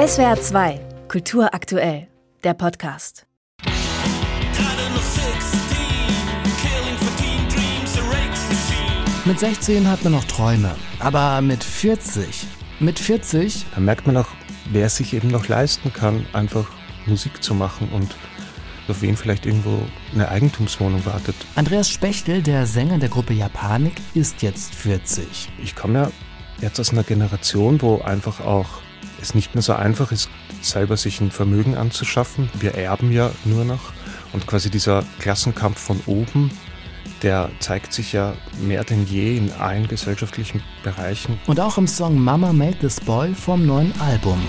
SWR 2, Kultur aktuell, der Podcast. Mit 16 hat man noch Träume, aber mit 40, mit 40, Da merkt man auch, wer es sich eben noch leisten kann, einfach Musik zu machen und auf wen vielleicht irgendwo eine Eigentumswohnung wartet. Andreas Spechtel, der Sänger der Gruppe Japanik, ist jetzt 40. Ich komme ja jetzt aus einer Generation, wo einfach auch es nicht mehr so einfach ist, selber sich ein Vermögen anzuschaffen. Wir erben ja nur noch und quasi dieser Klassenkampf von oben, der zeigt sich ja mehr denn je in allen gesellschaftlichen Bereichen. Und auch im Song Mama Made This Boy vom neuen Album.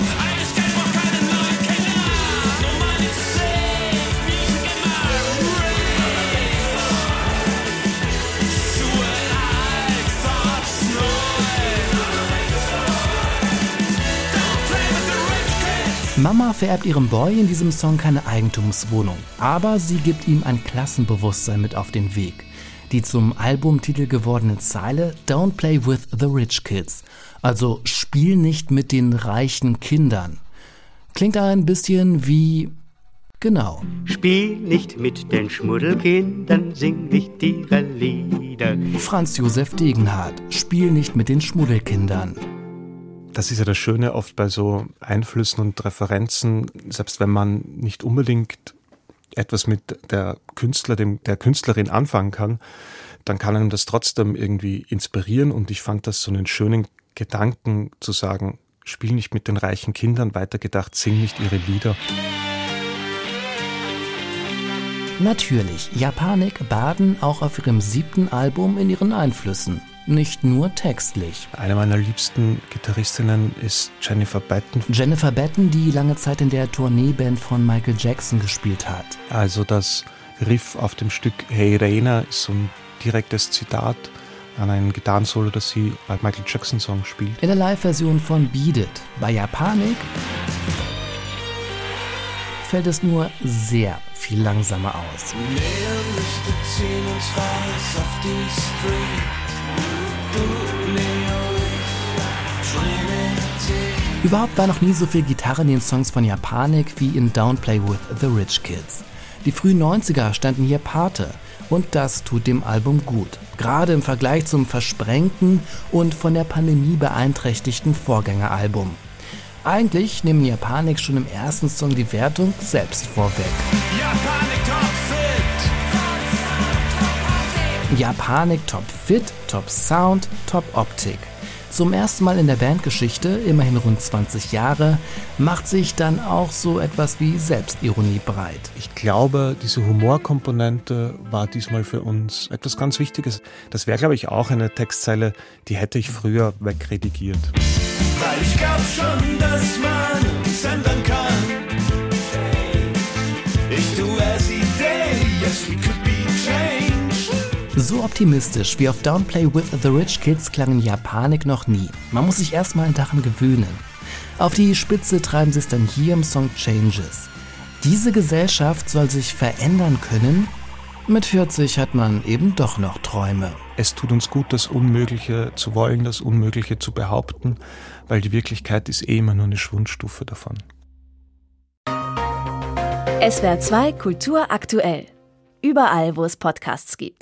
Mama vererbt ihrem Boy in diesem Song keine Eigentumswohnung, aber sie gibt ihm ein Klassenbewusstsein mit auf den Weg. Die zum Albumtitel gewordene Zeile Don't play with the rich kids, also spiel nicht mit den reichen Kindern. Klingt ein bisschen wie genau. Spiel nicht mit den Schmuddelkindern, sing nicht ihre Lieder. Franz Josef Degenhardt, spiel nicht mit den Schmuddelkindern. Das ist ja das Schöne oft bei so Einflüssen und Referenzen, selbst wenn man nicht unbedingt etwas mit der Künstler, dem, der Künstlerin anfangen kann, dann kann einem das trotzdem irgendwie inspirieren und ich fand das so einen schönen Gedanken zu sagen, spiel nicht mit den reichen Kindern, weitergedacht, sing nicht ihre Lieder. Natürlich, Japanik baden auch auf ihrem siebten Album in ihren Einflüssen. Nicht nur textlich. Eine meiner liebsten Gitarristinnen ist Jennifer Batten. Jennifer Batten, die lange Zeit in der Tourneeband von Michael Jackson gespielt hat. Also das Riff auf dem Stück Hey Reina ist so ein direktes Zitat an ein Gitarrensolo, das sie bei Michael Jackson Song spielt. In der Live-Version von Beat It. Bei Japanik fällt es nur sehr viel langsamer aus. Überhaupt war noch nie so viel Gitarre in den Songs von Japanik wie in Don't Play With The Rich Kids. Die frühen 90er standen hier Pate und das tut dem Album gut. Gerade im Vergleich zum versprengten und von der Pandemie beeinträchtigten Vorgängeralbum. Eigentlich nehmen Japanik schon im ersten Song die Wertung selbst vorweg. Japanik Top Fit, Top Sound, Top Optik. Zum ersten Mal in der Bandgeschichte, immerhin rund 20 Jahre, macht sich dann auch so etwas wie Selbstironie breit. Ich glaube, diese Humorkomponente war diesmal für uns etwas ganz Wichtiges. Das wäre, glaube ich, auch eine Textzeile, die hätte ich früher wegredigiert. Weil ich glaub schon, dass man es So optimistisch wie auf Don't Play With The Rich Kids klang in Japanik noch nie. Man muss sich erstmal daran gewöhnen. Auf die Spitze treiben sie es dann hier im Song Changes. Diese Gesellschaft soll sich verändern können. Mit 40 hat man eben doch noch Träume. Es tut uns gut, das Unmögliche zu wollen, das Unmögliche zu behaupten, weil die Wirklichkeit ist eh immer nur eine Schwundstufe davon. SWR 2, Kultur aktuell. Überall, wo es Podcasts gibt.